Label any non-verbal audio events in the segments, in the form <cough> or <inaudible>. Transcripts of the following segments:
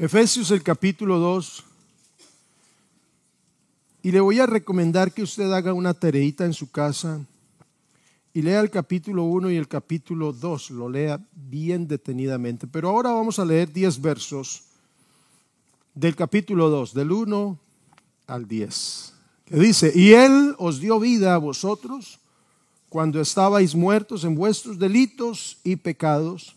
Efesios el capítulo 2. Y le voy a recomendar que usted haga una tareita en su casa y lea el capítulo 1 y el capítulo 2, lo lea bien detenidamente. Pero ahora vamos a leer 10 versos del capítulo 2, del 1 al 10, que dice, y Él os dio vida a vosotros cuando estabais muertos en vuestros delitos y pecados,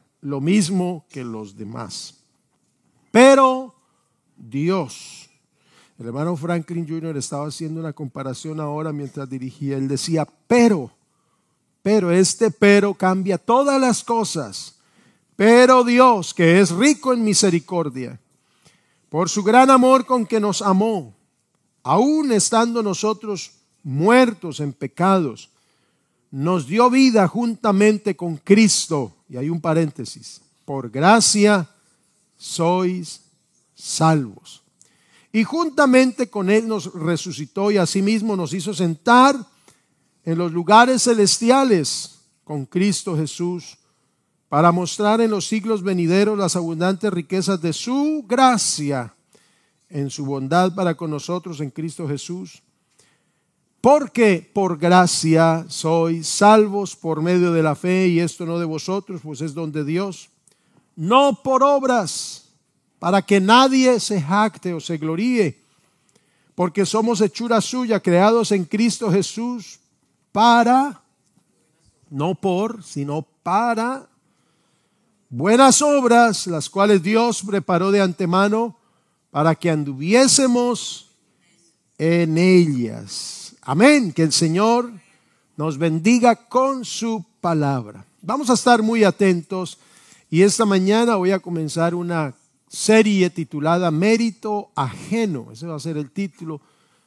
lo mismo que los demás. Pero Dios, el hermano Franklin Jr. estaba haciendo una comparación ahora mientras dirigía. Él decía, pero, pero este pero cambia todas las cosas. Pero Dios, que es rico en misericordia, por su gran amor con que nos amó, aun estando nosotros muertos en pecados, nos dio vida juntamente con Cristo. Y hay un paréntesis. Por gracia sois salvos. Y juntamente con Él nos resucitó y asimismo nos hizo sentar en los lugares celestiales con Cristo Jesús para mostrar en los siglos venideros las abundantes riquezas de su gracia en su bondad para con nosotros en Cristo Jesús. Porque por gracia sois salvos por medio de la fe y esto no de vosotros, pues es don de Dios no por obras, para que nadie se jacte o se gloríe, porque somos hechura suya, creados en Cristo Jesús, para, no por, sino para buenas obras, las cuales Dios preparó de antemano para que anduviésemos en ellas. Amén. Que el Señor nos bendiga con su palabra. Vamos a estar muy atentos y esta mañana voy a comenzar una serie titulada Mérito Ajeno. Ese va a ser el título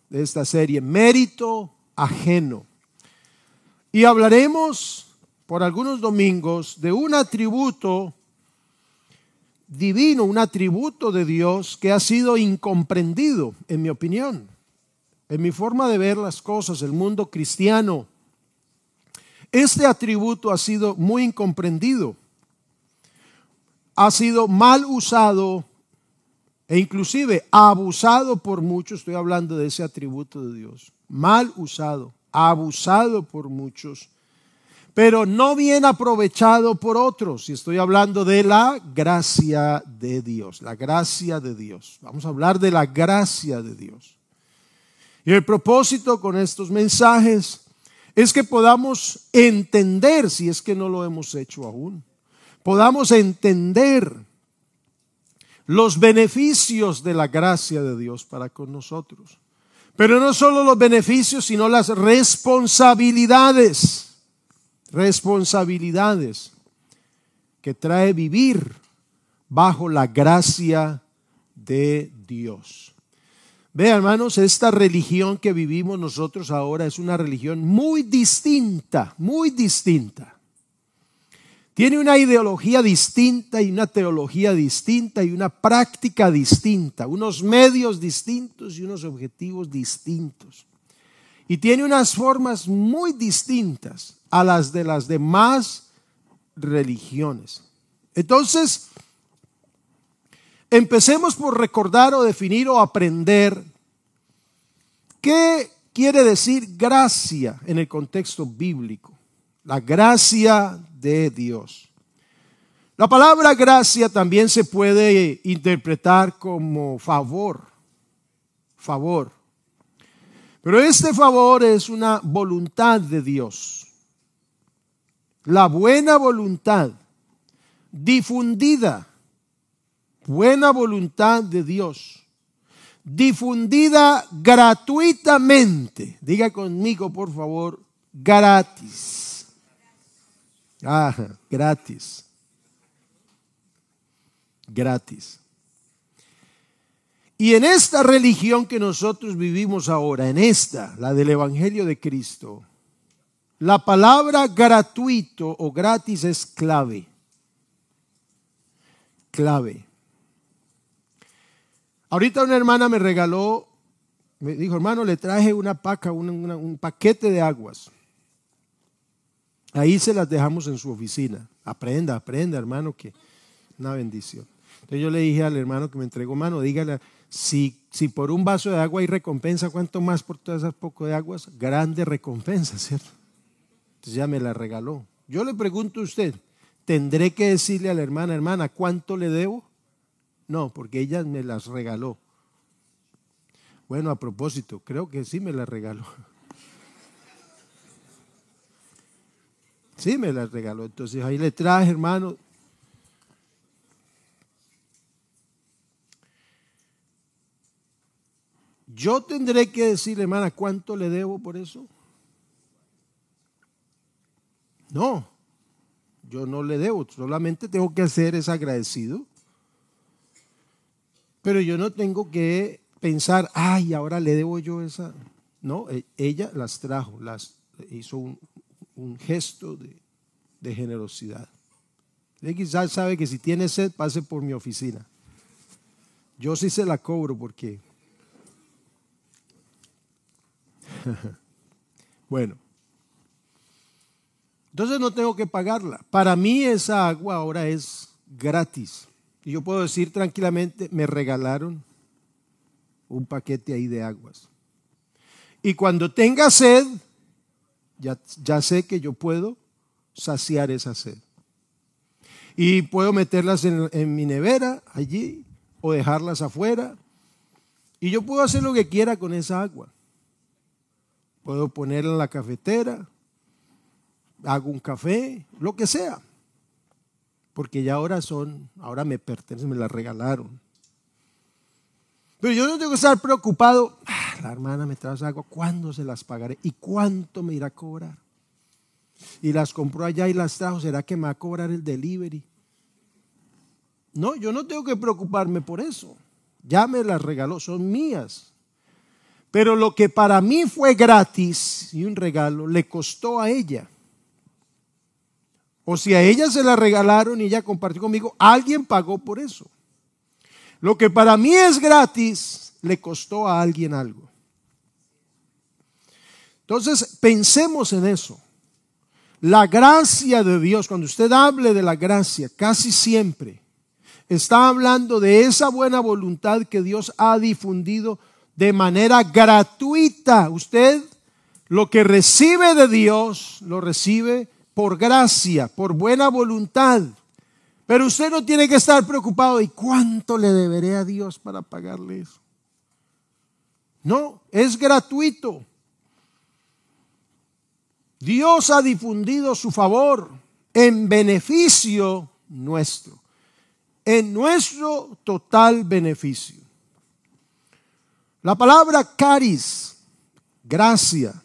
de esta serie, Mérito Ajeno. Y hablaremos por algunos domingos de un atributo divino, un atributo de Dios que ha sido incomprendido, en mi opinión, en mi forma de ver las cosas, el mundo cristiano. Este atributo ha sido muy incomprendido ha sido mal usado e inclusive abusado por muchos, estoy hablando de ese atributo de Dios, mal usado, abusado por muchos, pero no bien aprovechado por otros, y estoy hablando de la gracia de Dios, la gracia de Dios. Vamos a hablar de la gracia de Dios. Y el propósito con estos mensajes es que podamos entender, si es que no lo hemos hecho aún, podamos entender los beneficios de la gracia de Dios para con nosotros. Pero no solo los beneficios, sino las responsabilidades, responsabilidades que trae vivir bajo la gracia de Dios. Ve, hermanos, esta religión que vivimos nosotros ahora es una religión muy distinta, muy distinta tiene una ideología distinta y una teología distinta y una práctica distinta, unos medios distintos y unos objetivos distintos. Y tiene unas formas muy distintas a las de las demás religiones. Entonces, empecemos por recordar o definir o aprender qué quiere decir gracia en el contexto bíblico. La gracia de Dios. La palabra gracia también se puede interpretar como favor, favor. Pero este favor es una voluntad de Dios. La buena voluntad difundida, buena voluntad de Dios, difundida gratuitamente. Diga conmigo, por favor, gratis Ah, gratis. Gratis. Y en esta religión que nosotros vivimos ahora, en esta, la del Evangelio de Cristo, la palabra gratuito o gratis es clave. Clave. Ahorita una hermana me regaló, me dijo, hermano, le traje una paca, un paquete de aguas. Ahí se las dejamos en su oficina. Aprenda, aprenda, hermano, que una bendición. Entonces yo le dije al hermano que me entregó mano, dígale, si, por un vaso de agua hay recompensa, ¿cuánto más por todas esas poco de aguas? Grande recompensa, ¿cierto? Entonces ya me la regaló. Yo le pregunto a usted, ¿tendré que decirle a la hermana, hermana, cuánto le debo? No, porque ella me las regaló. Bueno, a propósito, creo que sí me las regaló. <laughs> Sí, me las regaló. Entonces ahí le traje, hermano. Yo tendré que decirle, hermana, ¿cuánto le debo por eso? No, yo no le debo, solamente tengo que hacer es agradecido. Pero yo no tengo que pensar, ay, ahora le debo yo esa. No, e, ella las trajo, las hizo un, gesto de, generosidad. Ella quizás sabe que si tiene sed, pase por mi oficina. Yo sí se la cobro porque... <laughs> bueno. Entonces no tengo que pagarla. Para mí esa agua ahora es gratis. Y yo puedo decir tranquilamente, me regalaron un paquete ahí de aguas. Y cuando tenga sed, ya, sé que yo puedo saciar esa sed. Y puedo meterlas en, en mi nevera allí o dejarlas afuera. Y yo puedo hacer lo que quiera con esa agua. Puedo ponerla en la cafetera, hago un café, lo que sea. Porque ya ahora son, ahora me pertenecen, me la regalaron. Pero yo no tengo que estar preocupado. Ah, la hermana me trae agua, ¿cuándo se las pagaré? ¿Y cuánto me irá a cobrar? Y las compró allá y las trajo, ¿será que me va a cobrar el delivery? No, yo no tengo que preocuparme por eso. Ya me las regaló, son mías. Pero lo que para mí fue gratis y un regalo, le costó a ella. O si a ella se la regalaron y ella compartió conmigo, alguien pagó por eso. Lo que para mí es gratis, le costó a alguien algo. Entonces, pensemos en eso. La gracia de Dios, cuando usted hable de la gracia, casi siempre está hablando de esa buena voluntad que Dios ha difundido de manera gratuita. Usted lo que recibe de Dios, lo recibe por gracia, por buena voluntad. Pero usted no tiene que estar preocupado y cuánto le deberé a Dios para pagarle eso. No, es gratuito. Dios ha difundido su favor en beneficio nuestro, en nuestro total beneficio. La palabra caris, gracia,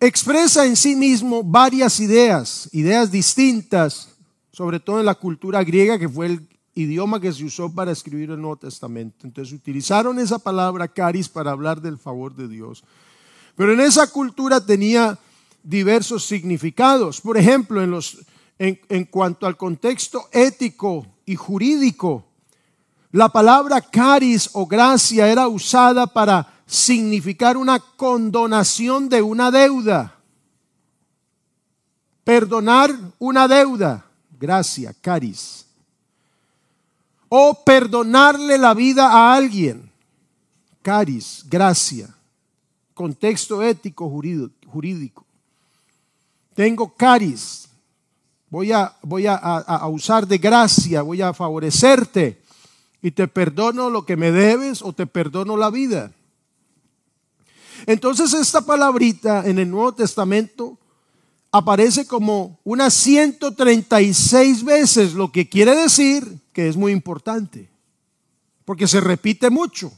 expresa en sí mismo varias ideas, ideas distintas sobre todo en la cultura griega, que fue el idioma que se usó para escribir el Nuevo Testamento. Entonces utilizaron esa palabra caris para hablar del favor de Dios. Pero en esa cultura tenía diversos significados. Por ejemplo, en, los, en, en cuanto al contexto ético y jurídico, la palabra caris o gracia era usada para significar una condonación de una deuda. Perdonar una deuda gracia, caris. O perdonarle la vida a alguien, caris, gracia. Contexto ético jurídico. Tengo caris, voy, a, voy a usar de gracia, voy a favorecerte y te perdono lo que me debes o te perdono la vida. Entonces esta palabrita en el Nuevo Testamento aparece como unas 136 veces, lo que quiere decir que es muy importante, porque se repite mucho.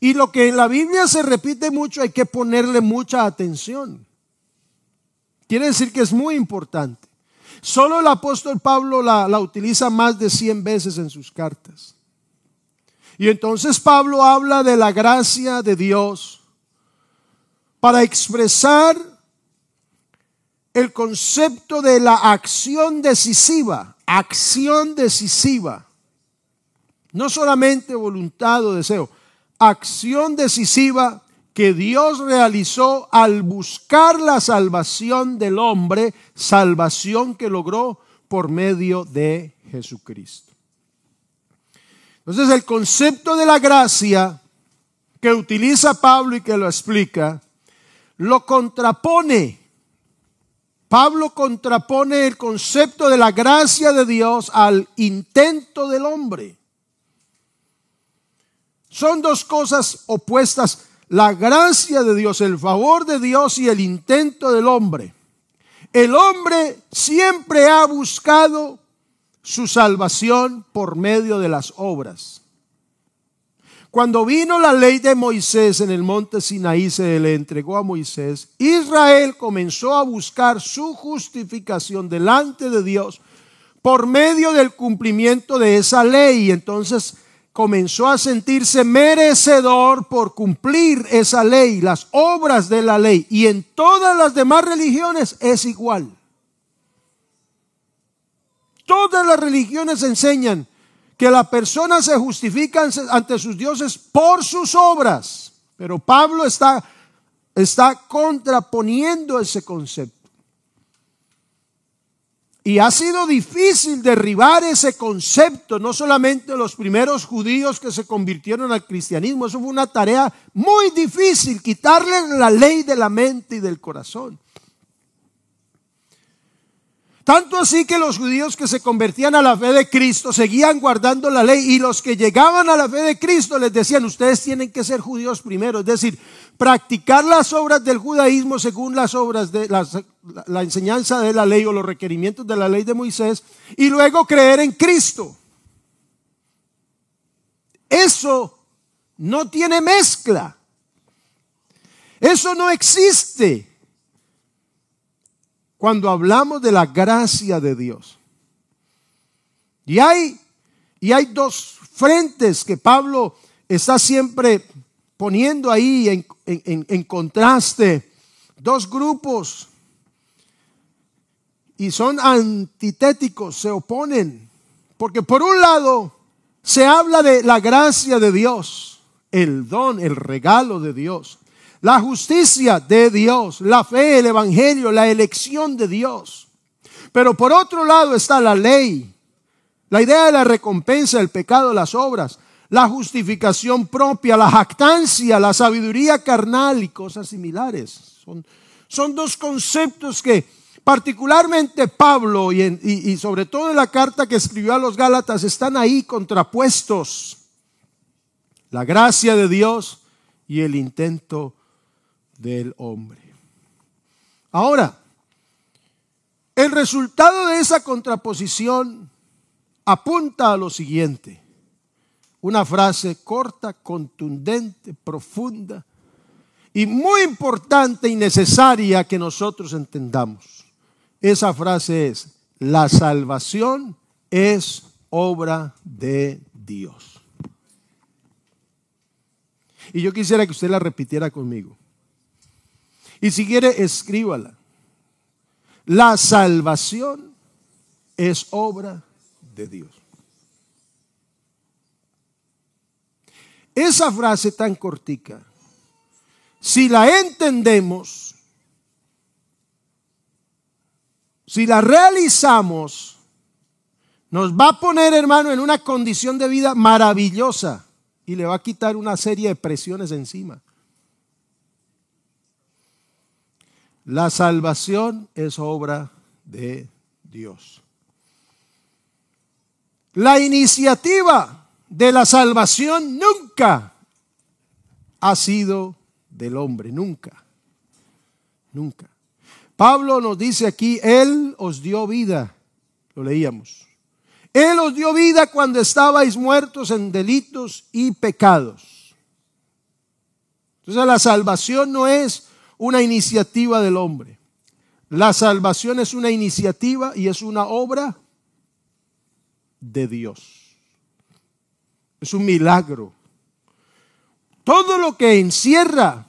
Y lo que en la Biblia se repite mucho hay que ponerle mucha atención. Quiere decir que es muy importante. Solo el apóstol Pablo la, utiliza más de 100 veces en sus cartas. Y entonces Pablo habla de la gracia de Dios para expresar el concepto de la acción decisiva, acción decisiva. No solamente voluntad o deseo, acción decisiva que Dios realizó al buscar la salvación del hombre, salvación que logró por medio de Jesucristo. Entonces el concepto de la gracia que utiliza Pablo y que lo explica, lo contrapone. Pablo contrapone el concepto de la gracia de Dios al intento del hombre. Son dos cosas opuestas. La gracia de Dios, el favor de Dios y el intento del hombre. El hombre siempre ha buscado su salvación por medio de las obras. Cuando vino la ley de Moisés en el monte Sinaí, se le entregó a Moisés, Israel comenzó a buscar su justificación delante de Dios por medio del cumplimiento de esa ley. Entonces comenzó a sentirse merecedor por cumplir esa ley, las obras de la ley. Y en todas las demás religiones es igual. Todas las religiones enseñan que la persona se justifica ante sus dioses por sus obras. Pero Pablo está, está contraponiendo ese concepto. Y ha sido difícil derribar ese concepto, no solamente los primeros judíos que se convirtieron al cristianismo, eso fue una tarea muy difícil, quitarle la ley de la mente y del corazón. Tanto así que los judíos que se convertían a la fe de Cristo seguían guardando la ley y los que llegaban a la fe de Cristo les decían, ustedes tienen que ser judíos primero, es decir, practicar las obras del judaísmo según las obras de la, enseñanza de la ley o los requerimientos de la ley de Moisés y luego creer en Cristo. Eso no tiene mezcla. Eso no existe cuando hablamos de la gracia de Dios. Y hay, y hay dos frentes que Pablo está siempre poniendo ahí en, en contraste, dos grupos, y son antitéticos, se oponen, porque por un lado se habla de la gracia de Dios, el don, el regalo de Dios la justicia de Dios, la fe, el evangelio, la elección de Dios. Pero por otro lado está la ley, la idea de la recompensa, el pecado, las obras, la justificación propia, la jactancia, la sabiduría carnal y cosas similares. Son, dos conceptos que particularmente Pablo y, y sobre todo en la carta que escribió a los Gálatas están ahí contrapuestos. La gracia de Dios y el intento del hombre. Ahora, el resultado de esa contraposición apunta a lo siguiente. Una frase corta, contundente, profunda y muy importante y necesaria que nosotros entendamos. Esa frase es, la salvación es obra de Dios. Y yo quisiera que usted la repitiera conmigo. Y si quiere, escríbala. La salvación es obra de Dios. Esa frase tan cortica, si la entendemos, si la realizamos, nos va a poner, hermano, en una condición de vida maravillosa y le va a quitar una serie de presiones encima. La salvación es obra de Dios. La iniciativa de la salvación nunca ha sido del hombre, nunca, nunca. Pablo nos dice aquí, Él os dio vida, lo leíamos. Él os dio vida cuando estabais muertos en delitos y pecados. Entonces la salvación no es una iniciativa del hombre. La salvación es una iniciativa y es una obra de Dios. Es un milagro. Todo lo que encierra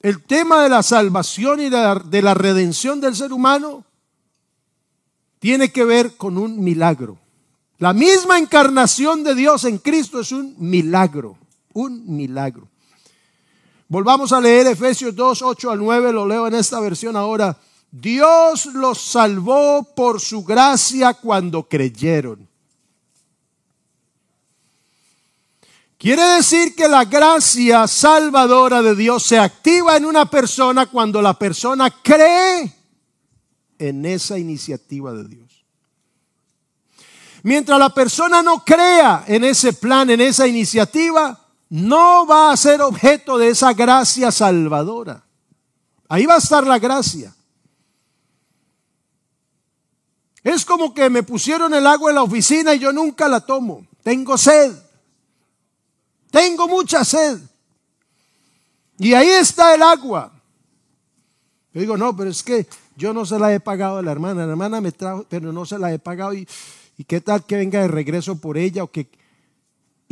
el tema de la salvación y de la, de la redención del ser humano tiene que ver con un milagro. La misma encarnación de Dios en Cristo es un milagro, un milagro. Volvamos a leer Efesios 2, 8 al 9, lo leo en esta versión ahora. Dios los salvó por su gracia cuando creyeron. Quiere decir que la gracia salvadora de Dios se activa en una persona cuando la persona cree en esa iniciativa de Dios. Mientras la persona no crea en ese plan, en esa iniciativa, no va a ser objeto de esa gracia salvadora. Ahí va a estar la gracia. Es como que me pusieron el agua en la oficina y yo nunca la tomo. Tengo sed. Tengo mucha sed. Y ahí está el agua. Yo digo, no, pero es que yo no se la he pagado a la hermana. La hermana me trajo, pero no se la he pagado. Y ¿Y qué tal que venga de regreso por ella? O que,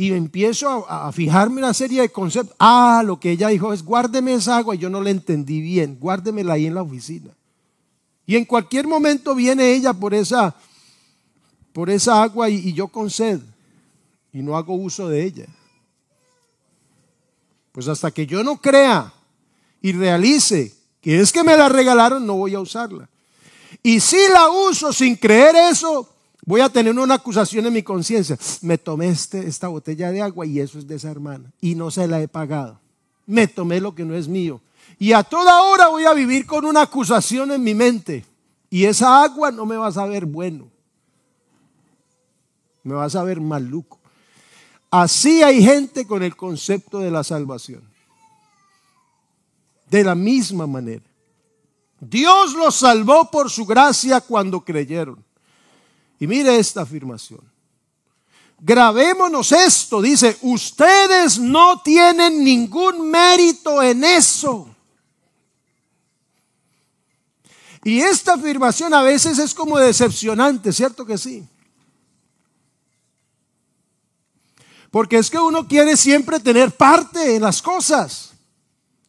y empiezo a, fijarme una serie de conceptos. Ah, lo que ella dijo es, guárdeme esa agua. Y yo no la entendí bien. Guárdemela ahí en la oficina. Y en cualquier momento viene ella por esa, por esa agua y, yo con. Y no hago uso de ella. Pues hasta que yo no crea y realice que es que me la regalaron, no voy a usarla. Y si la uso sin creer eso, Voy a tener una acusación en mi conciencia. Me tomé este, esta botella de agua y eso es de esa hermana y no se la he pagado. Me tomé lo que no es mío. Y a toda hora voy a vivir con una acusación en mi mente. Y esa agua no me va a saber bueno. Me va a saber maluco. Así hay gente con el concepto de la salvación. De la misma manera. Dios los salvó por su gracia cuando creyeron. Y mire esta afirmación. Grabémonos esto, dice, ustedes no tienen ningún mérito en eso. Y esta afirmación a veces es como decepcionante, ¿cierto que sí? Porque es que uno quiere siempre tener parte en las cosas.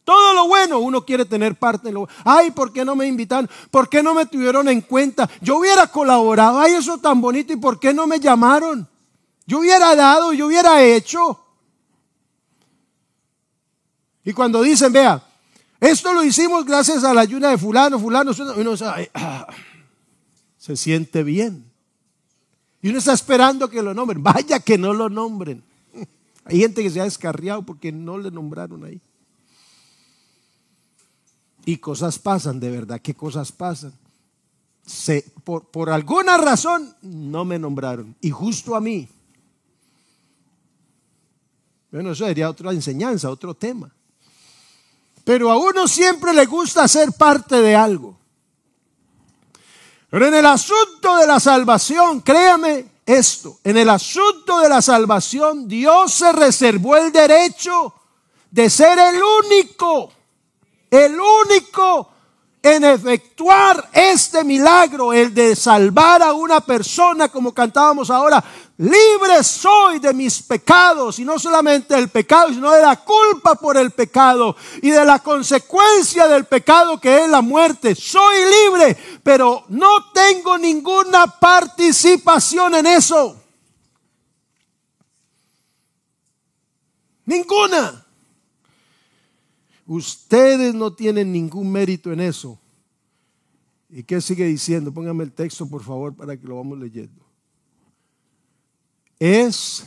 Todo lo bueno uno quiere tener parte en lo Ay, ¿por qué no me invitaron? ¿Por qué no me tuvieron en cuenta? Yo hubiera colaborado. Ay, eso tan bonito. ¿Y por qué no me llamaron? Yo hubiera dado, yo hubiera hecho. Y cuando dicen, vea, esto lo hicimos gracias a la ayuda de fulano, fulano, uno ah, <clears throat> se siente bien. Y uno está esperando que lo nombren. Vaya que no lo nombren. <laughs> Hay gente que se ha descarriado porque no le nombraron ahí. Y cosas pasan, de verdad, ¿qué cosas pasan? Se, por, por alguna razón no me nombraron. Y justo a mí. Bueno, eso sería otra enseñanza, otro tema. Pero a uno siempre le gusta ser parte de algo. Pero en el asunto de la salvación, créame esto, en el asunto de la salvación, Dios se reservó el derecho de ser el único el único en efectuar este milagro, el de salvar a una persona, como cantábamos ahora, libre soy de mis pecados, y no solamente del pecado, sino de la culpa por el pecado y de la consecuencia del pecado que es la muerte. Soy libre, pero no tengo ninguna participación en eso. Ninguna. Ustedes no tienen ningún mérito en eso. ¿Y qué sigue diciendo? Póngame el texto, por favor, para que lo vamos leyendo. Es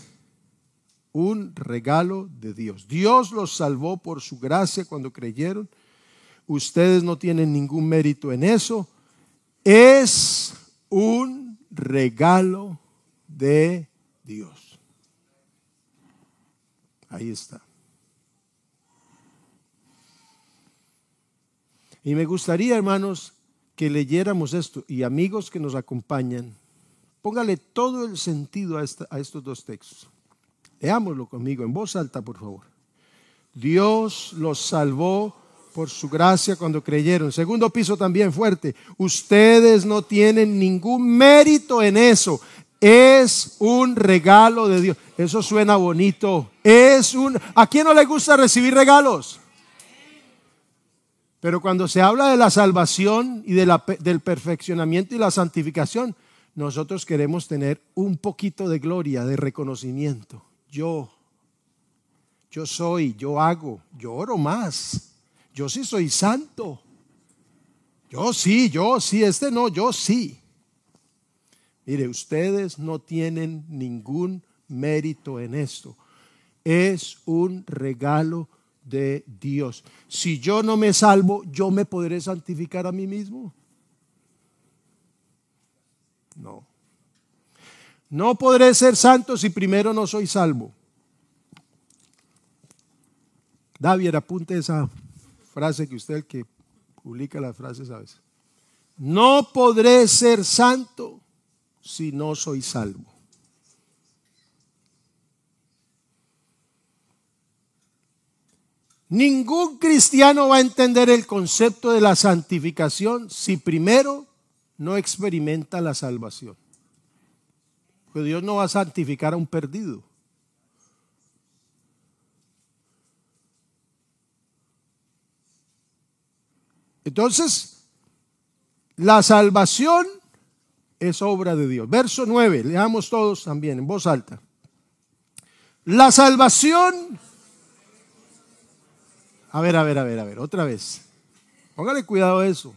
un regalo de Dios. Dios los salvó por su gracia cuando creyeron. Ustedes no tienen ningún mérito en eso. Es un regalo de Dios. Ahí está. Y me gustaría, hermanos, que leyéramos esto y amigos que nos acompañan, póngale todo el sentido a, a estos dos textos. Leámoslo conmigo en voz alta, por favor. Dios los salvó por su gracia cuando creyeron. Segundo piso también fuerte. Ustedes no tienen ningún mérito en eso. Es un regalo de Dios. Eso suena bonito. Es un ¿A quién no le gusta recibir regalos? Pero cuando se habla de la salvación y de la, del perfeccionamiento y la santificación, nosotros queremos tener un poquito de gloria, de reconocimiento. Yo, yo soy, yo hago, yo oro más. Yo sí soy santo. Yo sí, yo sí, este no, yo sí. Mire, ustedes no tienen ningún mérito en esto. Es un regalo de Dios. Si yo no me salvo, yo me podré santificar a mí mismo. No. No podré ser santo si primero no soy salvo. David, apunte esa frase que usted el que publica las frases a. No podré ser santo si no soy salvo. Ningún cristiano va a entender el concepto de la santificación si primero no experimenta la salvación. Porque Dios no va a santificar a un perdido. Entonces, la salvación es obra de Dios. Verso 9, leamos todos también en voz alta. La salvación... A ver, a ver, a ver, a ver, otra vez. Póngale cuidado a eso.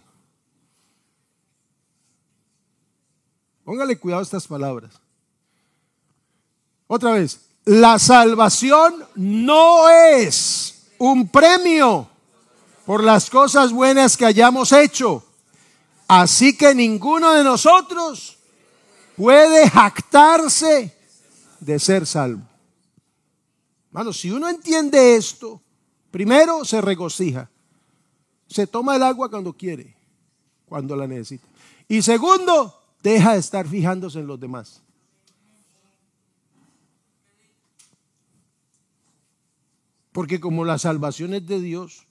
Póngale cuidado a estas palabras. Otra vez. La salvación no es un premio por las cosas buenas que hayamos hecho Así que ninguno de nosotros puede jactarse de ser salvo. Bueno, si uno entiende esto, primero se regocija. Se toma el agua cuando quiere, cuando la necesita. Y segundo, deja de estar fijándose en los demás. Porque como la salvación es de Dios,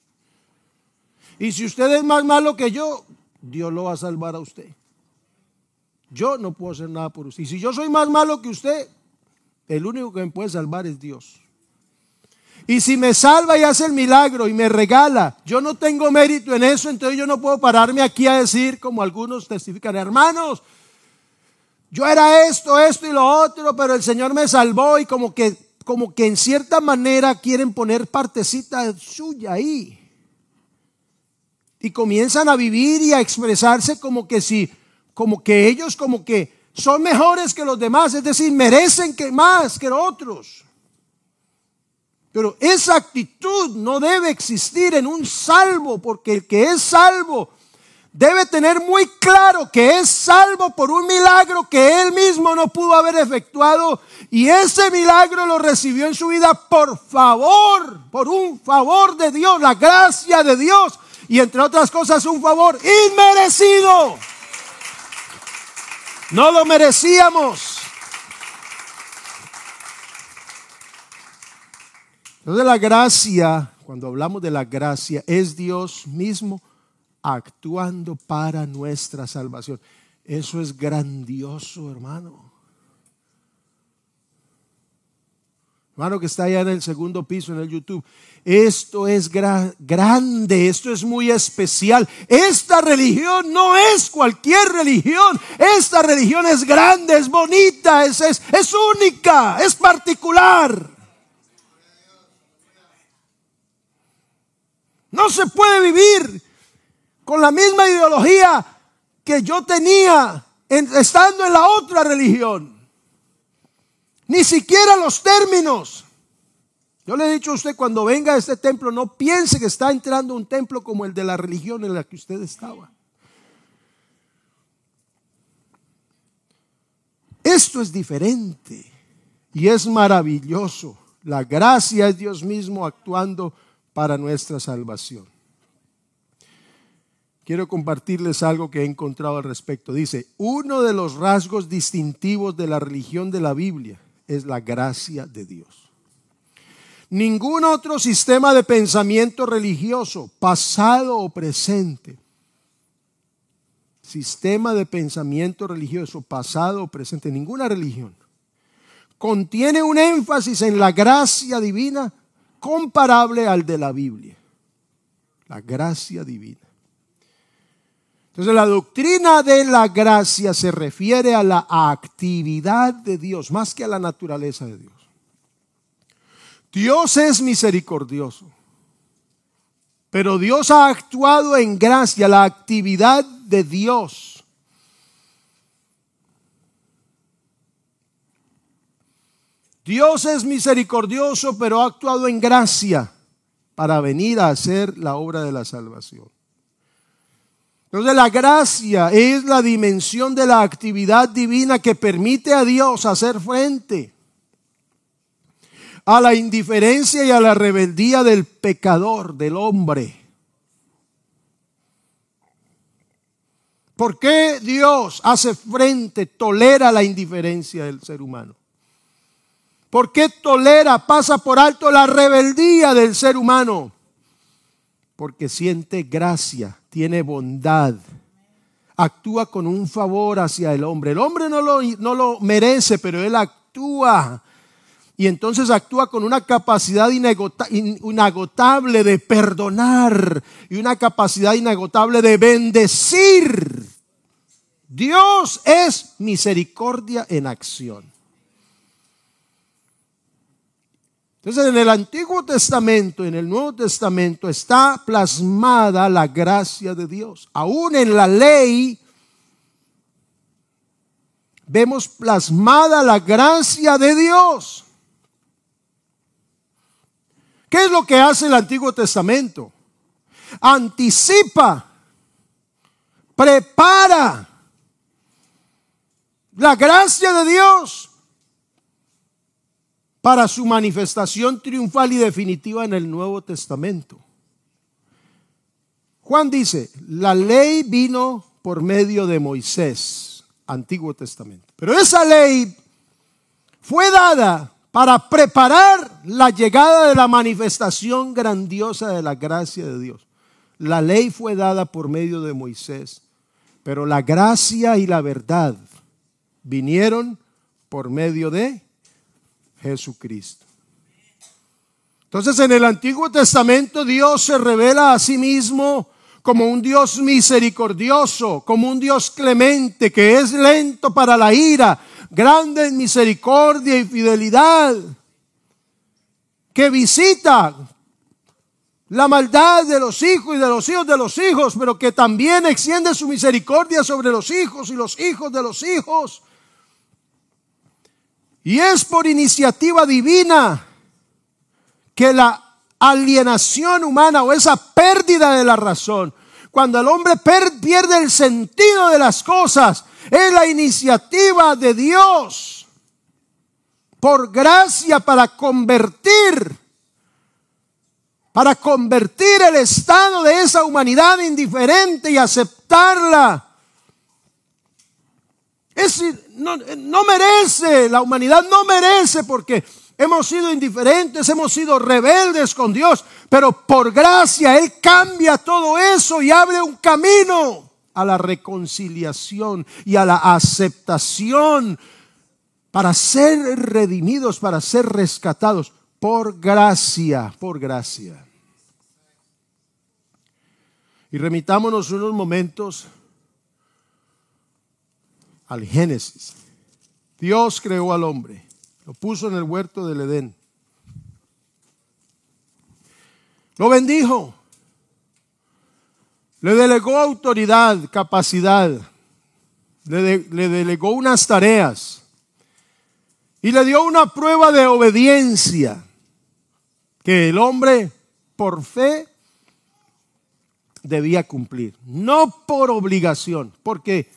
y si usted es más malo que yo, Dios lo va a salvar a usted. Yo no puedo hacer nada por usted. Y si yo soy más malo que usted, el único que me puede salvar es Dios. Y si me salva y hace el milagro y me regala, yo no tengo mérito en eso, entonces yo no puedo pararme aquí a decir, como algunos testifican, hermanos, yo era esto, esto y lo otro, pero el Señor me salvó y como que, como que en cierta manera quieren poner partecita suya ahí y comienzan a vivir y a expresarse como que si, como que ellos como que son mejores que los demás, es decir, merecen que más que otros. Pero esa actitud no debe existir en un salvo, porque el que es salvo debe tener muy claro que es salvo por un milagro que él mismo no pudo haber efectuado y ese milagro lo recibió en su vida por favor, por un favor de Dios, la gracia de Dios y entre otras cosas un favor inmerecido. No lo merecíamos. Entonces la gracia, cuando hablamos de la gracia, es Dios mismo actuando para nuestra salvación. Eso es grandioso, hermano. Hermano que está allá en el segundo piso en el YouTube. Esto es grande, esto es muy especial. Esta religión no es cualquier religión. Esta religión es grande, es bonita, es, es, es única, es particular. No se puede vivir con la misma ideología que yo tenía estando en la otra religión. Ni siquiera los términos. Yo le he dicho a usted, cuando venga a este templo, no piense que está entrando un templo como el de la religión en la que usted estaba. Esto es diferente y es maravilloso. La gracia es Dios mismo actuando para nuestra salvación. Quiero compartirles algo que he encontrado al respecto. Dice, uno de los rasgos distintivos de la religión de la Biblia es la gracia de Dios. Ningún otro sistema de pensamiento religioso, pasado o presente, sistema de pensamiento religioso pasado o presente, ninguna religión, contiene un énfasis en la gracia divina comparable al de la Biblia. La gracia divina. Entonces la doctrina de la gracia se refiere a la actividad de Dios más que a la naturaleza de Dios. Dios es misericordioso, pero Dios ha actuado en gracia, la actividad de Dios. Dios es misericordioso, pero ha actuado en gracia para venir a hacer la obra de la salvación. Entonces la gracia es la dimensión de la actividad divina que permite a Dios hacer frente a la indiferencia y a la rebeldía del pecador, del hombre. ¿Por qué Dios hace frente, tolera la indiferencia del ser humano? ¿Por qué tolera, pasa por alto la rebeldía del ser humano? Porque siente gracia tiene bondad, actúa con un favor hacia el hombre. El hombre no lo, no lo merece, pero él actúa. Y entonces actúa con una capacidad inagotable de perdonar y una capacidad inagotable de bendecir. Dios es misericordia en acción. Entonces en el Antiguo Testamento, en el Nuevo Testamento está plasmada la gracia de Dios. Aún en la ley vemos plasmada la gracia de Dios. ¿Qué es lo que hace el Antiguo Testamento? Anticipa, prepara la gracia de Dios para su manifestación triunfal y definitiva en el Nuevo Testamento. Juan dice, la ley vino por medio de Moisés, Antiguo Testamento. Pero esa ley fue dada para preparar la llegada de la manifestación grandiosa de la gracia de Dios. La ley fue dada por medio de Moisés, pero la gracia y la verdad vinieron por medio de Jesucristo. Entonces en el Antiguo Testamento Dios se revela a sí mismo como un Dios misericordioso, como un Dios clemente, que es lento para la ira, grande en misericordia y fidelidad, que visita la maldad de los hijos y de los hijos de los hijos, pero que también extiende su misericordia sobre los hijos y los hijos de los hijos y es por iniciativa divina que la alienación humana o esa pérdida de la razón, cuando el hombre pierde el sentido de las cosas, es la iniciativa de Dios por gracia para convertir, para convertir el estado de esa humanidad indiferente y aceptarla es, no, no merece, la humanidad no merece porque hemos sido indiferentes, hemos sido rebeldes con Dios, pero por gracia Él cambia todo eso y abre un camino a la reconciliación y a la aceptación para ser redimidos, para ser rescatados, por gracia, por gracia. Y remitámonos unos momentos al Génesis. Dios creó al hombre, lo puso en el huerto del Edén. Lo bendijo. Le delegó autoridad, capacidad. Le, le, delegó unas tareas. Y le dio una prueba de obediencia que el hombre por fe debía cumplir. No por obligación, porque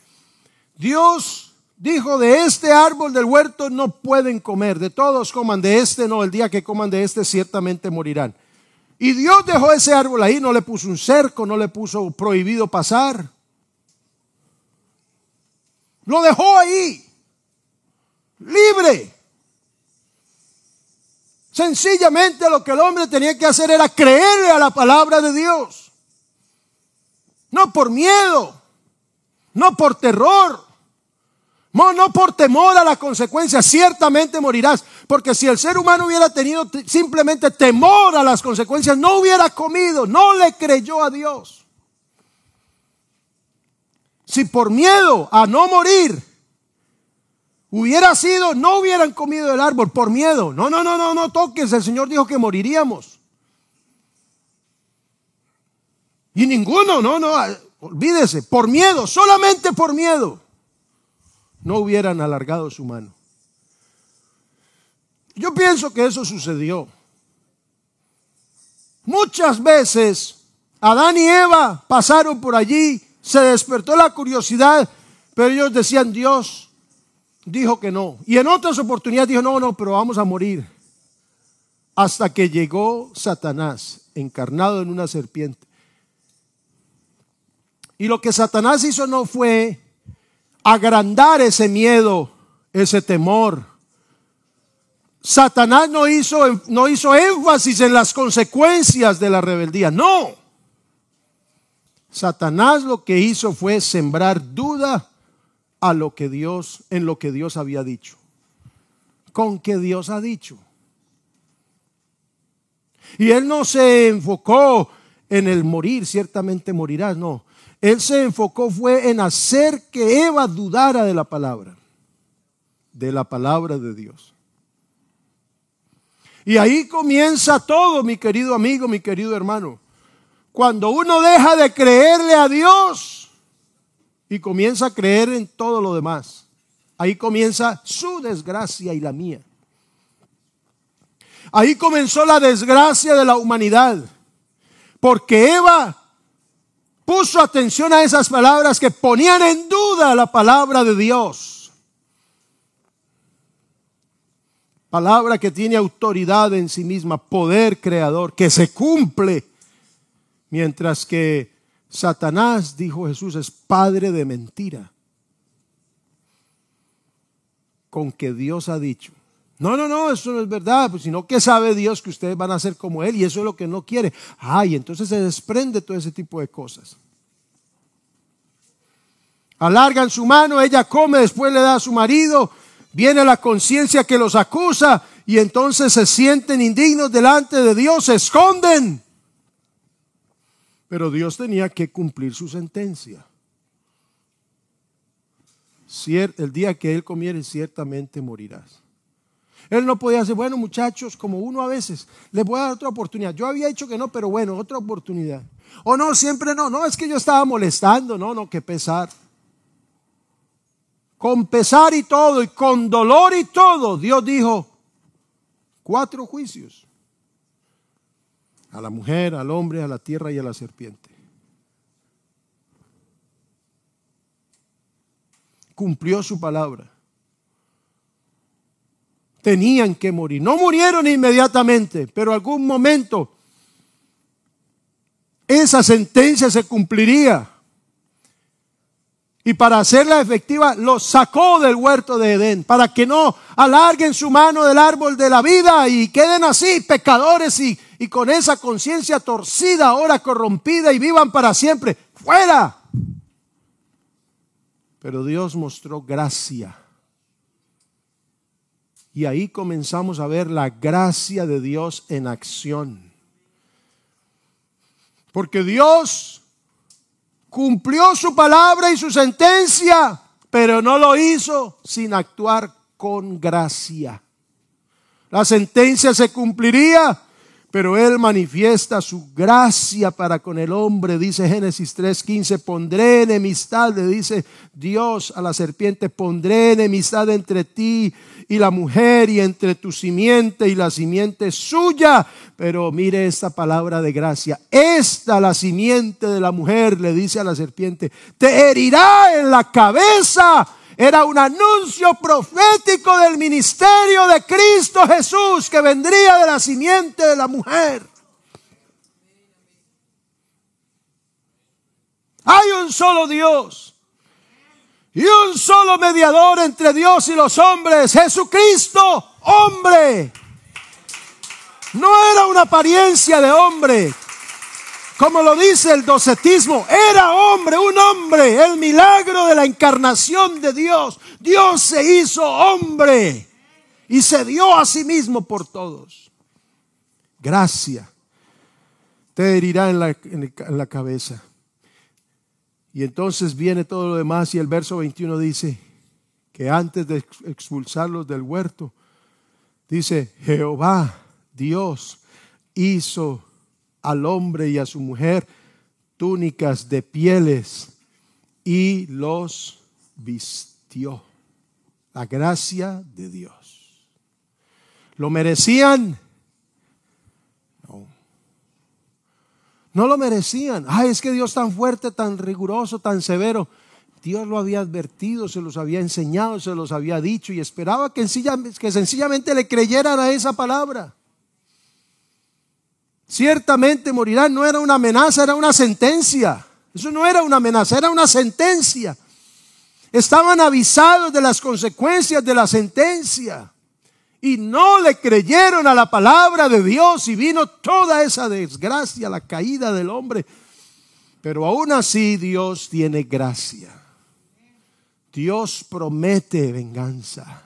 Dios dijo, de este árbol del huerto no pueden comer, de todos coman, de este no, el día que coman de este ciertamente morirán. Y Dios dejó ese árbol ahí, no le puso un cerco, no le puso prohibido pasar. Lo dejó ahí, libre. Sencillamente lo que el hombre tenía que hacer era creerle a la palabra de Dios. No por miedo, no por terror, no, por temor a la consecuencia, ciertamente morirás. Porque si el ser humano hubiera tenido simplemente temor a las consecuencias, no hubiera comido, no le creyó a Dios. Si por miedo a no morir hubiera sido, no hubieran comido del árbol por miedo. No, no, no, no, no toques. El Señor dijo que moriríamos. Y ninguno, no, no, olvídese, por miedo, solamente por miedo no hubieran alargado su mano. Yo pienso que eso sucedió. Muchas veces Adán y Eva pasaron por allí, se despertó la curiosidad, pero ellos decían, Dios dijo que no. Y en otras oportunidades dijo, no, no, pero vamos a morir. Hasta que llegó Satanás, encarnado en una serpiente. Y lo que Satanás hizo no fue agrandar ese miedo, ese temor. Satanás no hizo, no hizo énfasis en las consecuencias de la rebeldía, no. Satanás lo que hizo fue sembrar duda a lo que Dios, en lo que Dios había dicho. Con que Dios ha dicho. Y él no se enfocó en el morir, ciertamente morirás, no él se enfocó fue en hacer que Eva dudara de la palabra, de la palabra de Dios. Y ahí comienza todo, mi querido amigo, mi querido hermano. Cuando uno deja de creerle a Dios y comienza a creer en todo lo demás, ahí comienza su desgracia y la mía. Ahí comenzó la desgracia de la humanidad, porque Eva puso atención a esas palabras que ponían en duda la palabra de Dios. Palabra que tiene autoridad en sí misma, poder creador, que se cumple. Mientras que Satanás, dijo Jesús, es padre de mentira. Con que Dios ha dicho. No, no, no, eso no es verdad, pues sino que sabe Dios que ustedes van a ser como Él y eso es lo que no quiere. Ay, entonces se desprende todo ese tipo de cosas. Alargan su mano, ella come, después le da a su marido, viene la conciencia que los acusa y entonces se sienten indignos delante de Dios, se esconden. Pero Dios tenía que cumplir su sentencia. El día que Él comiere, ciertamente morirás. Él no podía decir, bueno muchachos, como uno a veces, les voy a dar otra oportunidad. Yo había dicho que no, pero bueno, otra oportunidad. O no, siempre no, no, es que yo estaba molestando, no, no, que pesar. Con pesar y todo, y con dolor y todo, Dios dijo, cuatro juicios. A la mujer, al hombre, a la tierra y a la serpiente. Cumplió su palabra tenían que morir. No murieron inmediatamente, pero algún momento esa sentencia se cumpliría. Y para hacerla efectiva, los sacó del huerto de Edén, para que no alarguen su mano del árbol de la vida y queden así pecadores y, y con esa conciencia torcida, ahora corrompida y vivan para siempre. ¡Fuera! Pero Dios mostró gracia y ahí comenzamos a ver la gracia de Dios en acción. Porque Dios cumplió su palabra y su sentencia, pero no lo hizo sin actuar con gracia. La sentencia se cumpliría, pero Él manifiesta su gracia para con el hombre, dice Génesis 3:15, pondré enemistad, le dice Dios a la serpiente, pondré enemistad entre ti y la mujer y entre tu simiente y la simiente suya. Pero mire esta palabra de gracia, esta la simiente de la mujer, le dice a la serpiente, te herirá en la cabeza era un anuncio profético del ministerio de Cristo Jesús que vendría de la simiente de la mujer. Hay un solo Dios y un solo mediador entre Dios y los hombres, Jesucristo, hombre. No era una apariencia de hombre, como lo dice el docetismo, era hombre, un hombre, el milagro de la encarnación de Dios. Dios se hizo hombre y se dio a sí mismo por todos. Gracia te herirá en la, en la cabeza. Y entonces viene todo lo demás y el verso 21 dice que antes de expulsarlos del huerto, dice, Jehová, Dios, hizo al hombre y a su mujer túnicas de pieles y los vistió. La gracia de Dios. ¿Lo merecían? No. No lo merecían. Ay, es que Dios tan fuerte, tan riguroso, tan severo. Dios lo había advertido, se los había enseñado, se los había dicho y esperaba que, que sencillamente le creyeran a esa palabra. Ciertamente morirán, no era una amenaza, era una sentencia. Eso no era una amenaza, era una sentencia. Estaban avisados de las consecuencias de la sentencia. Y no le creyeron a la palabra de Dios y vino toda esa desgracia, la caída del hombre. Pero aún así Dios tiene gracia. Dios promete venganza.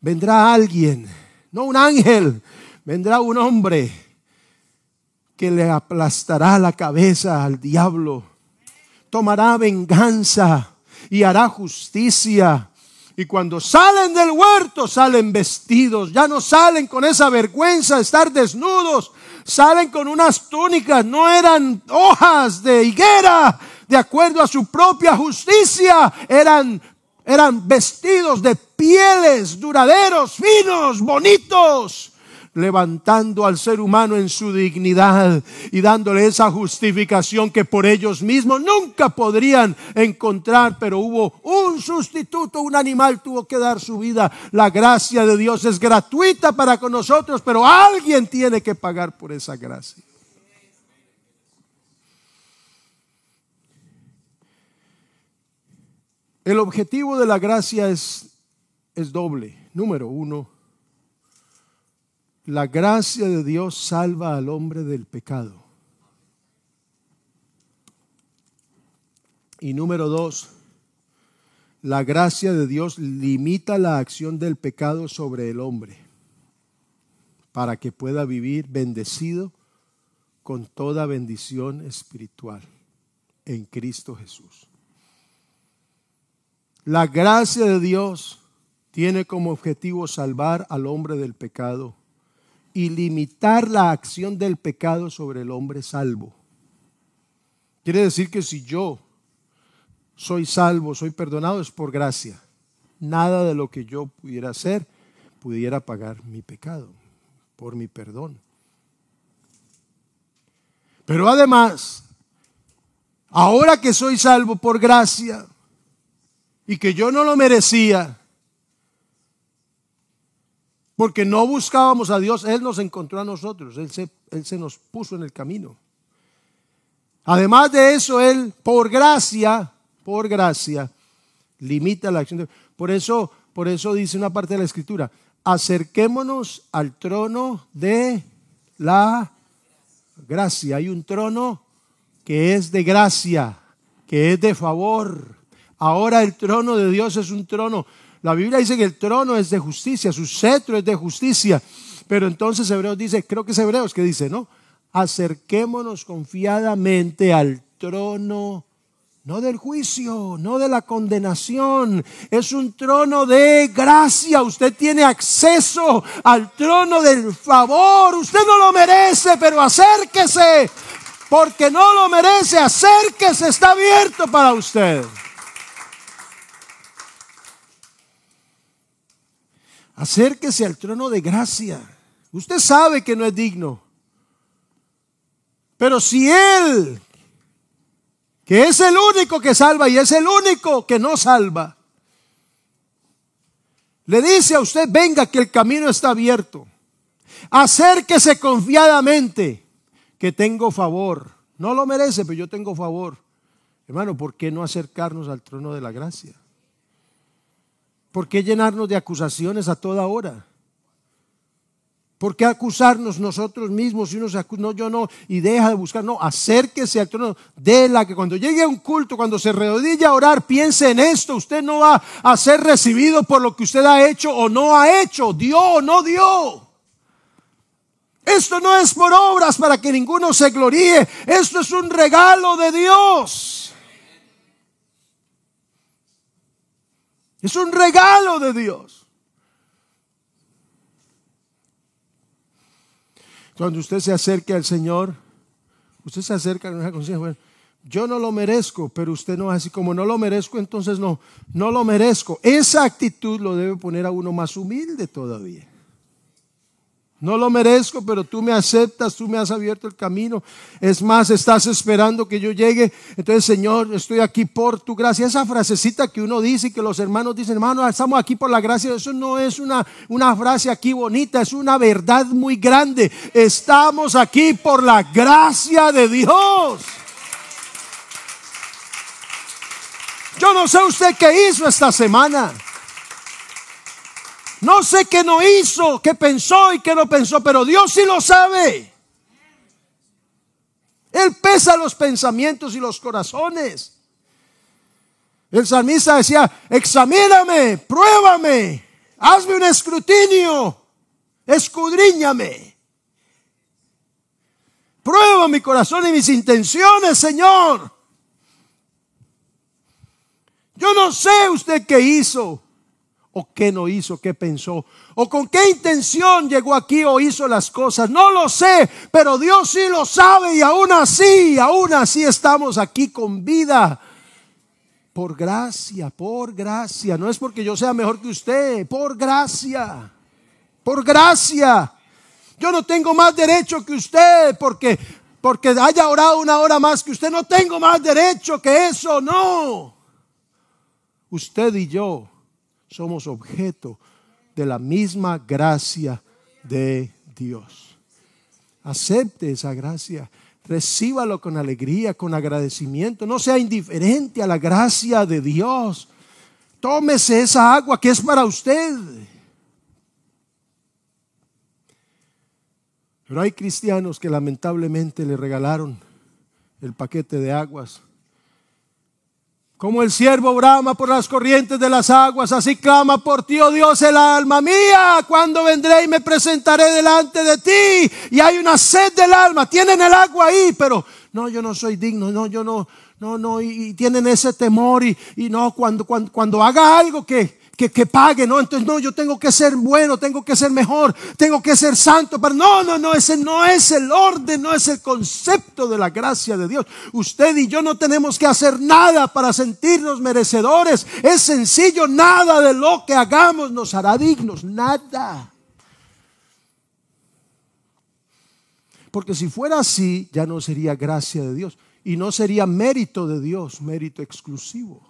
Vendrá alguien, no un ángel, vendrá un hombre que le aplastará la cabeza al diablo. Tomará venganza y hará justicia. Y cuando salen del huerto, salen vestidos. Ya no salen con esa vergüenza de estar desnudos. Salen con unas túnicas. No eran hojas de higuera de acuerdo a su propia justicia. Eran, eran vestidos de pieles duraderos, finos, bonitos levantando al ser humano en su dignidad y dándole esa justificación que por ellos mismos nunca podrían encontrar, pero hubo un sustituto, un animal tuvo que dar su vida. La gracia de Dios es gratuita para con nosotros, pero alguien tiene que pagar por esa gracia. El objetivo de la gracia es, es doble. Número uno, la gracia de Dios salva al hombre del pecado. Y número dos, la gracia de Dios limita la acción del pecado sobre el hombre para que pueda vivir bendecido con toda bendición espiritual en Cristo Jesús. La gracia de Dios tiene como objetivo salvar al hombre del pecado y limitar la acción del pecado sobre el hombre salvo. Quiere decir que si yo soy salvo, soy perdonado, es por gracia. Nada de lo que yo pudiera hacer pudiera pagar mi pecado, por mi perdón. Pero además, ahora que soy salvo por gracia y que yo no lo merecía, porque no buscábamos a Dios, Él nos encontró a nosotros, Él se, nos puso en el camino. Además de eso, Él, por gracia, por gracia, limita la acción. De, por eso, por eso dice una parte de la escritura, acerquémonos al trono de la gracia. Hay un trono que es de gracia, que es de favor. Ahora el trono de Dios es un trono la Biblia dice que el trono es de justicia, su cetro es de justicia. Pero entonces Hebreos dice, creo que es Hebreos que dice, ¿no? Acerquémonos confiadamente al trono, no del juicio, no de la condenación. Es un trono de gracia. Usted tiene acceso al trono del favor. Usted no lo merece, pero acérquese. Porque no lo merece, acérquese, está abierto para usted. Acérquese al trono de gracia. Usted sabe que no es digno. Pero si Él, que es el único que salva y es el único que no salva, le dice a usted, venga que el camino está abierto. Acérquese confiadamente que tengo favor. No lo merece, pero yo tengo favor. Hermano, ¿por qué no acercarnos al trono de la gracia? ¿Por qué llenarnos de acusaciones a toda hora? ¿Por qué acusarnos nosotros mismos? Si uno se acusa, no, yo no, y deja de buscar, no, acérquese al trono de la que cuando llegue a un culto, cuando se rodilla a orar, piense en esto. Usted no va a ser recibido por lo que usted ha hecho o no ha hecho, dio o no dio. Esto no es por obras para que ninguno se gloríe, esto es un regalo de Dios. Es un regalo de Dios. Cuando usted se acerque al Señor, usted se acerca a una conciencia, bueno, yo no lo merezco, pero usted no, así como no lo merezco, entonces no, no lo merezco. Esa actitud lo debe poner a uno más humilde todavía. No lo merezco, pero tú me aceptas, tú me has abierto el camino. Es más, estás esperando que yo llegue. Entonces, Señor, estoy aquí por tu gracia. Esa frasecita que uno dice y que los hermanos dicen, hermano, estamos aquí por la gracia. Eso no es una, una frase aquí bonita, es una verdad muy grande. Estamos aquí por la gracia de Dios. Yo no sé usted qué hizo esta semana. No sé qué no hizo, qué pensó y qué no pensó, pero Dios sí lo sabe. Él pesa los pensamientos y los corazones. El salmista decía, examíname, pruébame, hazme un escrutinio, escudriñame. Prueba mi corazón y mis intenciones, Señor. Yo no sé usted qué hizo o qué no hizo, qué pensó, o con qué intención llegó aquí o hizo las cosas. No lo sé, pero Dios sí lo sabe y aún así, aún así estamos aquí con vida. Por gracia, por gracia. No es porque yo sea mejor que usted, por gracia, por gracia. Yo no tengo más derecho que usted porque, porque haya orado una hora más que usted. No tengo más derecho que eso, no. Usted y yo somos objeto de la misma gracia de Dios. Acepte esa gracia, recíbalo con alegría, con agradecimiento, no sea indiferente a la gracia de Dios. Tómese esa agua que es para usted. Pero hay cristianos que lamentablemente le regalaron el paquete de aguas como el siervo brama por las corrientes de las aguas, así clama por ti, oh Dios, el alma mía. Cuando vendré y me presentaré delante de ti. Y hay una sed del alma. Tienen el agua ahí, pero no, yo no soy digno. No, yo no, no, no. Y, tienen ese temor. Y, y no, cuando, cuando, cuando haga algo que, que, pague, ¿no? Entonces, no, yo tengo que ser bueno, tengo que ser mejor, tengo que ser santo. Pero no, no, no, ese no es el orden, no es el concepto de la gracia de Dios. Usted y yo no tenemos que hacer nada para sentirnos merecedores. Es sencillo, nada de lo que hagamos nos hará dignos, nada. Porque si fuera así, ya no sería gracia de Dios y no sería mérito de Dios, mérito exclusivo.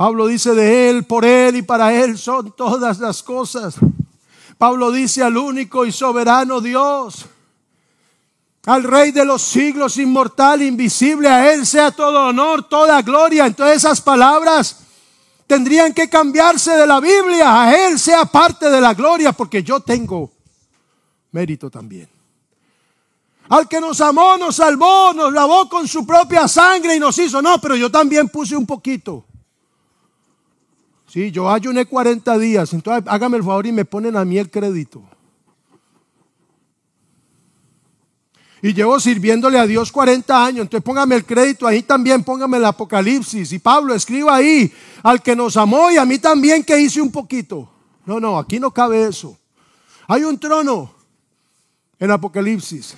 Pablo dice de Él, por Él y para Él son todas las cosas. Pablo dice al único y soberano Dios, al Rey de los siglos, inmortal, invisible, a Él sea todo honor, toda gloria. Entonces esas palabras tendrían que cambiarse de la Biblia. A Él sea parte de la gloria, porque yo tengo mérito también. Al que nos amó, nos salvó, nos lavó con su propia sangre y nos hizo. No, pero yo también puse un poquito. Sí, yo ayuné 40 días, entonces hágame el favor y me ponen a mí el crédito. Y llevo sirviéndole a Dios 40 años, entonces póngame el crédito ahí también, póngame el Apocalipsis. Y Pablo escriba ahí, al que nos amó y a mí también que hice un poquito. No, no, aquí no cabe eso. Hay un trono en Apocalipsis.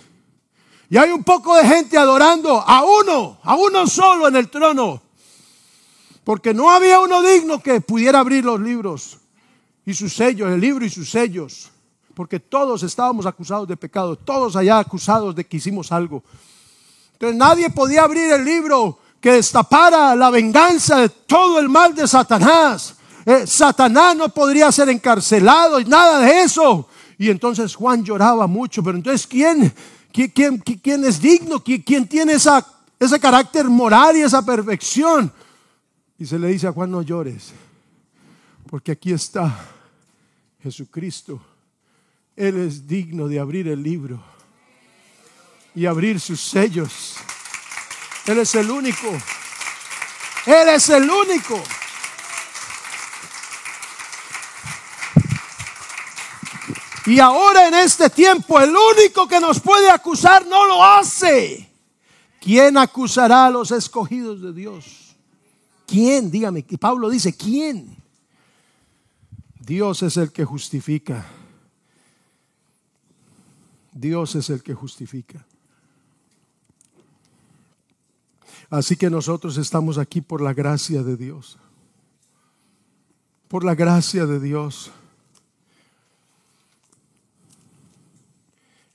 Y hay un poco de gente adorando a uno, a uno solo en el trono. Porque no había uno digno que pudiera abrir los libros y sus sellos, el libro y sus sellos. Porque todos estábamos acusados de pecado, todos allá acusados de que hicimos algo. Entonces nadie podía abrir el libro que destapara la venganza de todo el mal de Satanás. Eh, Satanás no podría ser encarcelado y nada de eso. Y entonces Juan lloraba mucho, pero entonces ¿quién, quién, quién, es digno? ¿Quién, quién tiene esa, ese carácter moral y esa perfección? Y se le dice a Juan, no llores, porque aquí está Jesucristo, Él es digno de abrir el libro y abrir sus sellos. Él es el único. Él es el único. Y ahora en este tiempo el único que nos puede acusar no lo hace. ¿Quién acusará a los escogidos de Dios? ¿Quién? Dígame. Y Pablo dice, ¿quién? Dios es el que justifica. Dios es el que justifica. Así que nosotros estamos aquí por la gracia de Dios. Por la gracia de Dios.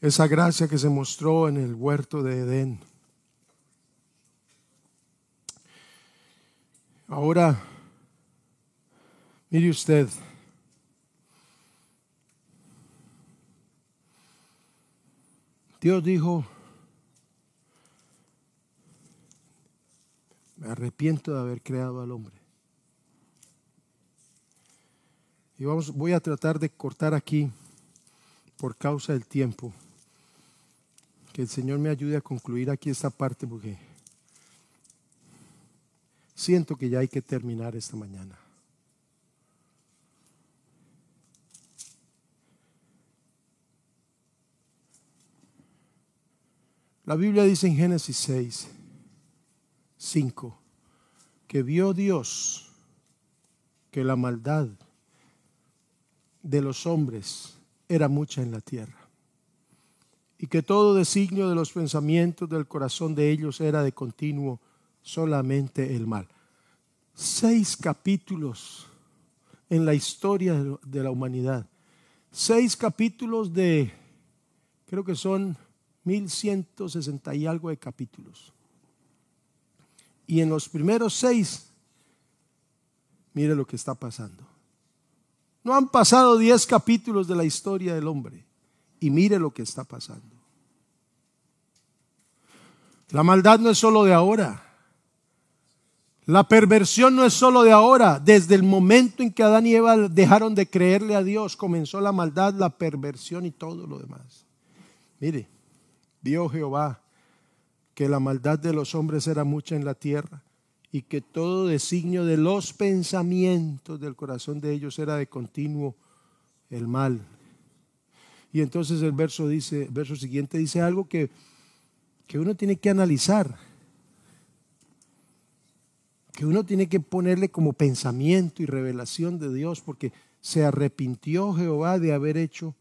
Esa gracia que se mostró en el huerto de Edén. Ahora, mire usted, Dios dijo, me arrepiento de haber creado al hombre. Y vamos, voy a tratar de cortar aquí por causa del tiempo. Que el Señor me ayude a concluir aquí esta parte porque siento que ya hay que terminar esta mañana. La Biblia dice en Génesis 6, 5, que vio Dios que la maldad de los hombres era mucha en la tierra y que todo designio de los pensamientos del corazón de ellos era de continuo solamente el mal. Seis capítulos en la historia de la humanidad. Seis capítulos de, creo que son 1160 y algo de capítulos. Y en los primeros seis, mire lo que está pasando. No han pasado diez capítulos de la historia del hombre. Y mire lo que está pasando. La maldad no es solo de ahora. La perversión no es solo de ahora. Desde el momento en que Adán y Eva dejaron de creerle a Dios, comenzó la maldad, la perversión y todo lo demás. Mire, vio Jehová que la maldad de los hombres era mucha en la tierra y que todo designio de los pensamientos del corazón de ellos era de continuo el mal, y entonces el verso dice, verso siguiente dice algo que, que uno tiene que analizar, que uno tiene que ponerle como pensamiento y revelación de Dios, porque se arrepintió Jehová de haber hecho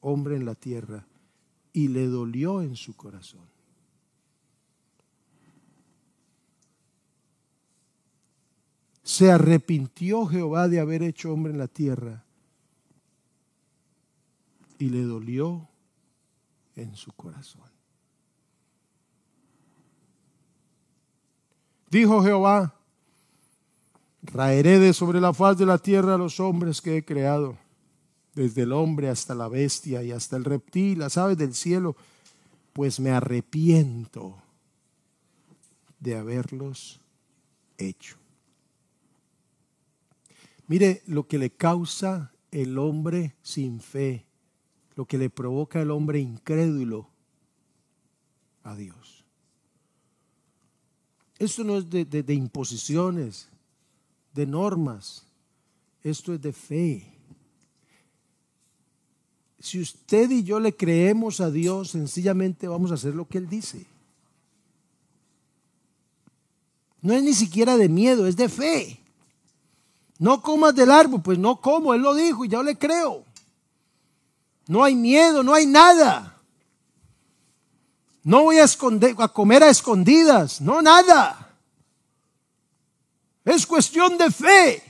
hombre en la tierra y le dolió en su corazón. Se arrepintió Jehová de haber hecho hombre en la tierra y le dolió en su corazón. Dijo Jehová, raeré de sobre la faz de la tierra a los hombres que he creado, desde el hombre hasta la bestia y hasta el reptil, las aves del cielo, pues me arrepiento de haberlos hecho. Mire lo que le causa el hombre sin fe lo que le provoca al hombre incrédulo a Dios. Esto no es de imposiciones, de normas, esto es de fe. Si usted y yo le creemos a Dios, sencillamente vamos a hacer lo que Él dice. No es ni siquiera de miedo, es de fe. No comas del árbol, pues no como, Él lo dijo y yo le creo. No hay miedo, no hay nada. No voy a, esconder, a comer a escondidas, no nada. Es cuestión de fe.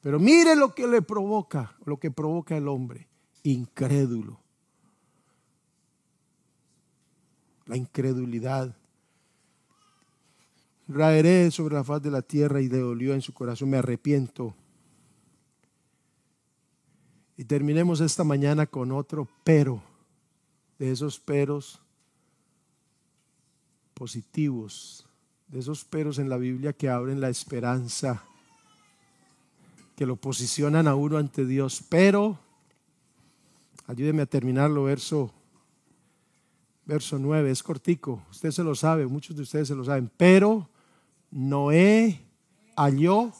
Pero mire lo que le provoca, lo que provoca el hombre, incrédulo. La incredulidad. Raeré sobre la faz de la tierra y le dolió en su corazón, me arrepiento y terminemos esta mañana con otro pero, de esos peros positivos, de esos peros en la Biblia que abren la esperanza que lo posicionan a uno ante Dios. Pero, ayúdeme a terminarlo, verso, verso 9, es cortico, usted se lo sabe, muchos de ustedes se lo saben. Pero Noé halló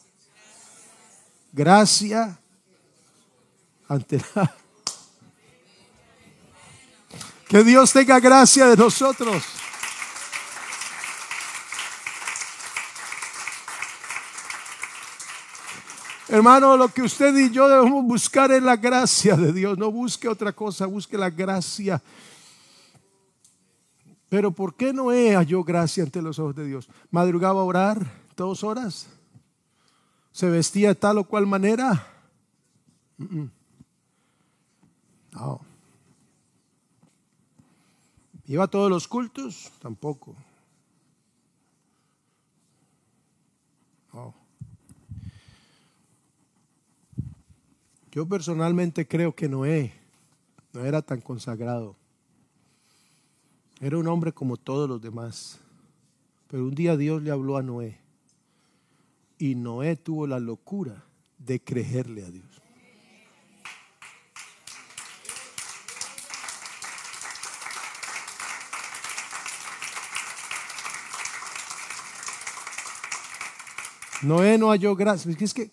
gracia ante la... Que Dios tenga gracia de nosotros. Hermano, lo que usted y yo debemos buscar es la gracia de Dios. No busque otra cosa, busque la gracia. Pero ¿por qué Noé halló gracia ante los ojos de Dios? ¿Madrugaba a orar dos horas? ¿Se vestía de tal o cual manera? No. ¿Iba a todos los cultos? Tampoco. Yo personalmente creo que Noé no era tan consagrado. Era un hombre como todos los demás. Pero un día Dios le habló a Noé. Y Noé tuvo la locura de creerle a Dios. Noé no halló gracia. Es que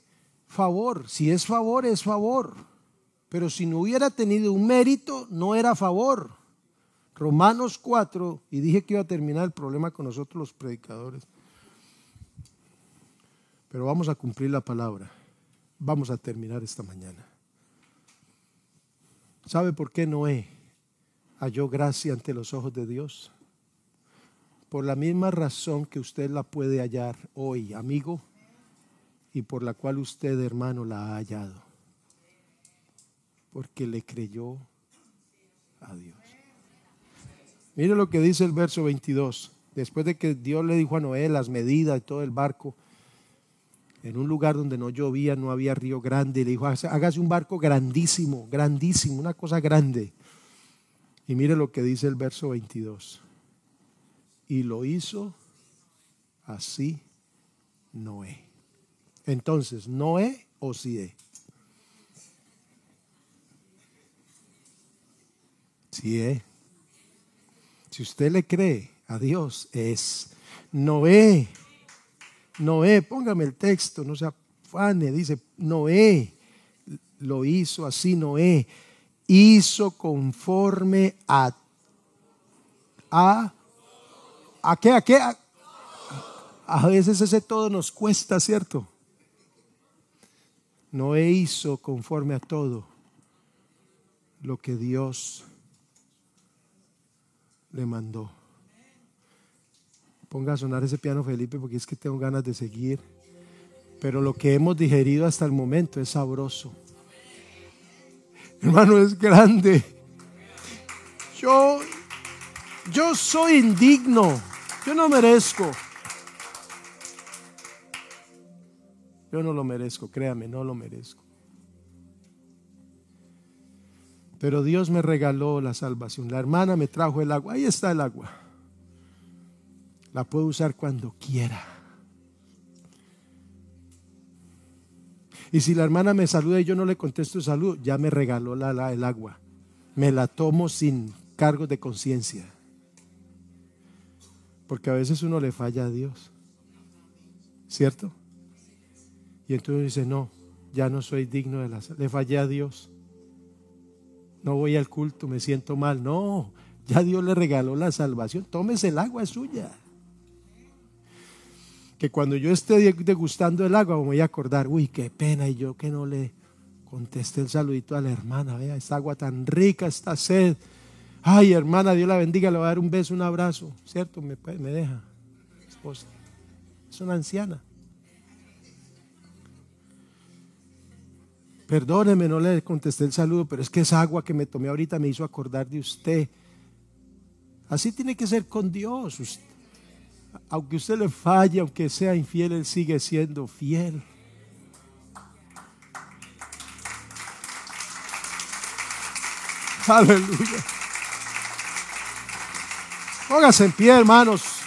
favor, si es favor, es favor. Pero si no hubiera tenido un mérito, no era favor. Romanos 4, y dije que iba a terminar el problema con nosotros los predicadores. Pero vamos a cumplir la palabra. Vamos a terminar esta mañana. ¿Sabe por qué Noé halló gracia ante los ojos de Dios? Por la misma razón que usted la puede hallar hoy, amigo, y por la cual usted, hermano, la ha hallado. Porque le creyó a Dios. Mire lo que dice el verso 22. Después de que Dios le dijo a Noé las medidas y todo el barco, en un lugar donde no llovía, no había río grande, le dijo, hágase un barco grandísimo, grandísimo, una cosa grande. Y mire lo que dice el verso 22. Y lo hizo así Noé. Entonces, ¿Noé o Sié? Sié. Si usted le cree a Dios, es Noé. Noé, póngame el texto, no se afane, dice Noé lo hizo así, Noé hizo conforme a a a qué, a qué, a, a veces ese todo nos cuesta, ¿cierto? Noé hizo conforme a todo lo que Dios le mandó. Ponga a sonar ese piano, Felipe, porque es que tengo ganas de seguir. Pero lo que hemos digerido hasta el momento es sabroso. Hermano, es grande. Yo, yo soy indigno. Yo no merezco. Yo no lo merezco, créame, no lo merezco. Pero Dios me regaló la salvación. La hermana me trajo el agua. Ahí está el agua. La puedo usar cuando quiera. Y si la hermana me saluda y yo no le contesto salud, ya me regaló la, el agua. Me la tomo sin cargos de conciencia. Porque a veces uno le falla a Dios. ¿Cierto? Y entonces dice, no, ya no soy digno de la... Le fallé a Dios no voy al culto, me siento mal. No, ya Dios le regaló la salvación. Tómese el agua, suya. Que cuando yo esté degustando el agua me voy a acordar, uy, qué pena, y yo que no le contesté el saludito a la hermana, vea, esta agua tan rica, esta sed. Ay, hermana, Dios la bendiga, le voy a dar un beso, un abrazo, ¿cierto? Me, me deja, esposa. Es una anciana. Perdóneme, no le contesté el saludo, pero es que esa agua que me tomé ahorita me hizo acordar de usted. Así tiene que ser con Dios. Aunque usted le falle, aunque sea infiel, Él sigue siendo fiel. Aleluya. Póngase en pie, hermanos.